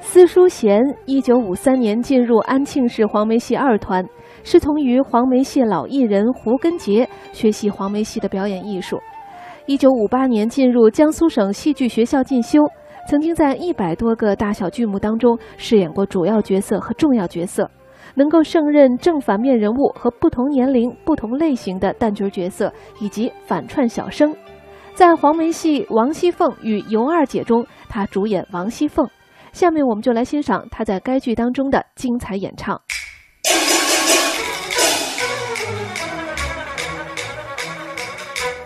司书贤，一九五三年进入安庆市黄梅戏二团，师从于黄梅戏老艺人胡根杰，学习黄梅戏的表演艺术。一九五八年进入江苏省戏剧学校进修，曾经在一百多个大小剧目当中饰演过主要角色和重要角色，能够胜任正反面人物和不同年龄、不同类型的旦角角色，以及反串小生。在黄梅戏《王熙凤与尤二姐》中，他主演王熙凤。下面我们就来欣赏他在该剧当中的精彩演唱。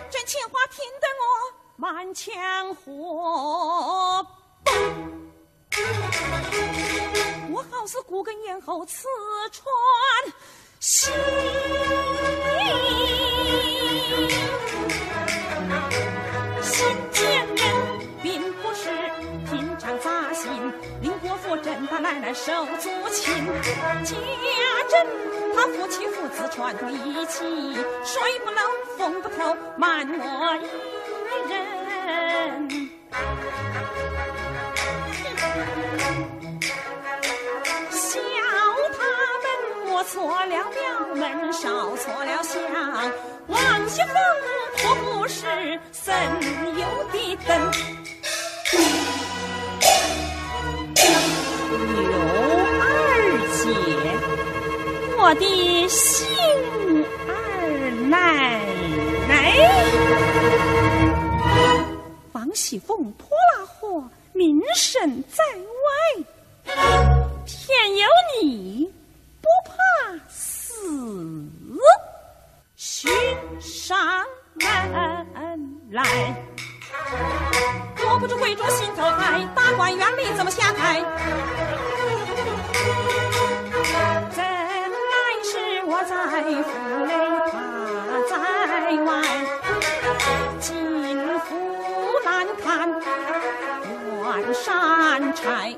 真情话听得我满腔火，我好似孤根咽喉刺穿。心他奶奶手足情。家珍他夫妻父子串通一气，水不漏风不透，瞒我一人。笑他们摸错了庙门，烧错了香。王熙凤可不是省油的灯。我的心二奶奶。王熙凤泼辣火，名声在外，偏有你不怕死，寻上门来。我不知贵主心头爱，大观园里怎么下台？外，进府难看关山柴。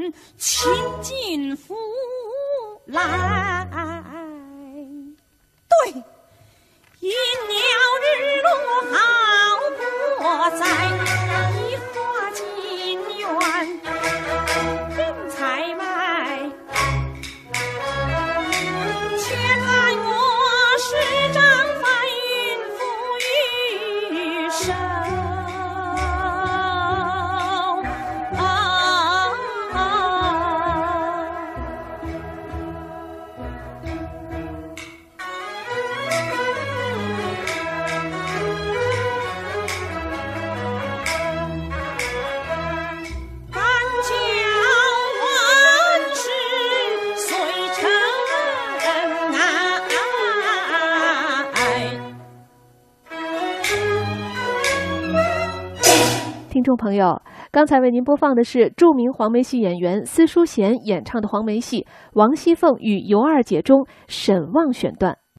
人请进府来？众朋友，刚才为您播放的是著名黄梅戏演员司淑贤演唱的黄梅戏《王熙凤与尤二姐》中沈望选段。